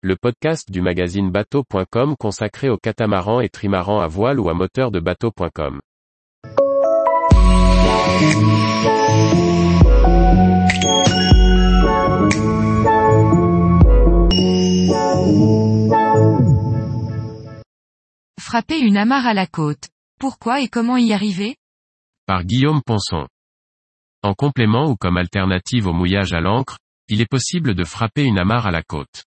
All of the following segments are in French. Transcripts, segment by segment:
le podcast du magazine bateau.com consacré aux catamarans et trimarans à voile ou à moteur de bateau.com. Frapper une amarre à la côte. Pourquoi et comment y arriver? Par Guillaume Ponson. En complément ou comme alternative au mouillage à l'ancre, il est possible de frapper une amarre à la côte.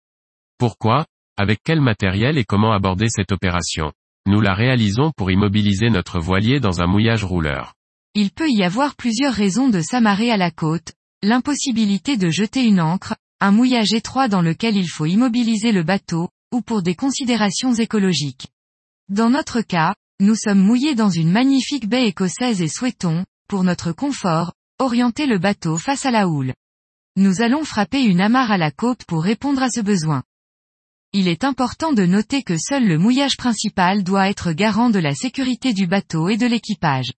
Pourquoi Avec quel matériel et comment aborder cette opération? Nous la réalisons pour immobiliser notre voilier dans un mouillage rouleur. Il peut y avoir plusieurs raisons de s'amarrer à la côte, l'impossibilité de jeter une ancre, un mouillage étroit dans lequel il faut immobiliser le bateau, ou pour des considérations écologiques. Dans notre cas, nous sommes mouillés dans une magnifique baie écossaise et souhaitons, pour notre confort, orienter le bateau face à la houle. Nous allons frapper une amarre à la côte pour répondre à ce besoin. Il est important de noter que seul le mouillage principal doit être garant de la sécurité du bateau et de l'équipage.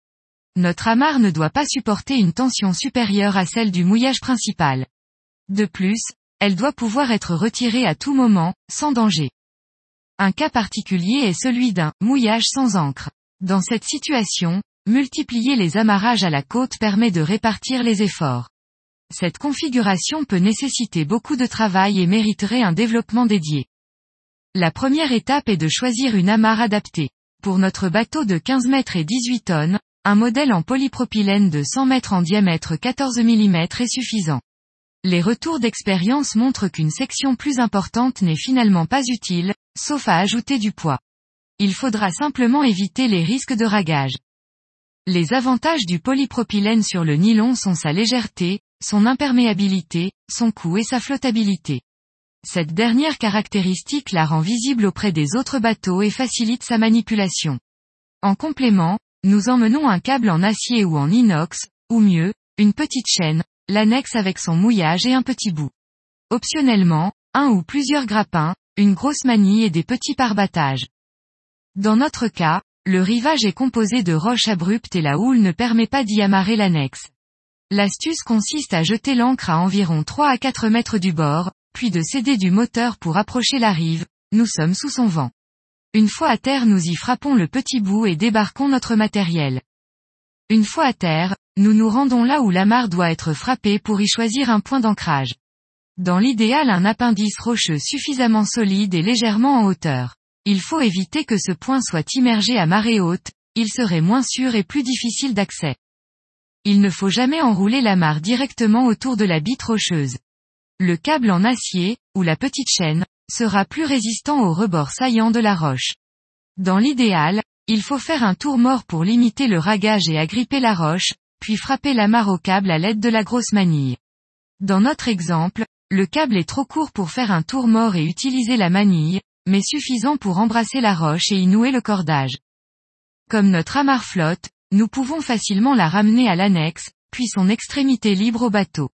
Notre amarre ne doit pas supporter une tension supérieure à celle du mouillage principal. De plus, elle doit pouvoir être retirée à tout moment, sans danger. Un cas particulier est celui d'un mouillage sans encre. Dans cette situation, multiplier les amarrages à la côte permet de répartir les efforts. Cette configuration peut nécessiter beaucoup de travail et mériterait un développement dédié. La première étape est de choisir une amarre adaptée. Pour notre bateau de 15 mètres et 18 tonnes, un modèle en polypropylène de 100 mètres en diamètre 14 mm est suffisant. Les retours d'expérience montrent qu'une section plus importante n'est finalement pas utile, sauf à ajouter du poids. Il faudra simplement éviter les risques de ragage. Les avantages du polypropylène sur le nylon sont sa légèreté, son imperméabilité, son coût et sa flottabilité. Cette dernière caractéristique la rend visible auprès des autres bateaux et facilite sa manipulation. En complément, nous emmenons un câble en acier ou en inox, ou mieux, une petite chaîne, l'annexe avec son mouillage et un petit bout. Optionnellement, un ou plusieurs grappins, une grosse manie et des petits parbattages. Dans notre cas, le rivage est composé de roches abruptes et la houle ne permet pas d'y amarrer l'annexe. L'astuce consiste à jeter l'ancre à environ 3 à 4 mètres du bord, puis de céder du moteur pour approcher la rive, nous sommes sous son vent. Une fois à terre nous y frappons le petit bout et débarquons notre matériel. Une fois à terre, nous nous rendons là où l'amarre doit être frappée pour y choisir un point d'ancrage. Dans l'idéal un appendice rocheux suffisamment solide et légèrement en hauteur. Il faut éviter que ce point soit immergé à marée haute, il serait moins sûr et plus difficile d'accès. Il ne faut jamais enrouler l'amarre directement autour de la bite rocheuse. Le câble en acier, ou la petite chaîne, sera plus résistant au rebord saillant de la roche. Dans l'idéal, il faut faire un tour mort pour limiter le ragage et agripper la roche, puis frapper l'amarre au câble à l'aide de la grosse manille. Dans notre exemple, le câble est trop court pour faire un tour mort et utiliser la manille, mais suffisant pour embrasser la roche et y nouer le cordage. Comme notre amarre flotte, nous pouvons facilement la ramener à l'annexe, puis son extrémité libre au bateau.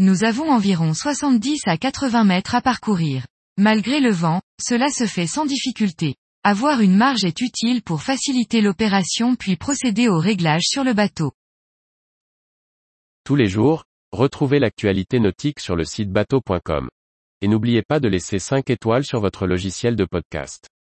Nous avons environ 70 à 80 mètres à parcourir. Malgré le vent, cela se fait sans difficulté. Avoir une marge est utile pour faciliter l'opération puis procéder au réglage sur le bateau. Tous les jours, retrouvez l'actualité nautique sur le site bateau.com. Et n'oubliez pas de laisser 5 étoiles sur votre logiciel de podcast.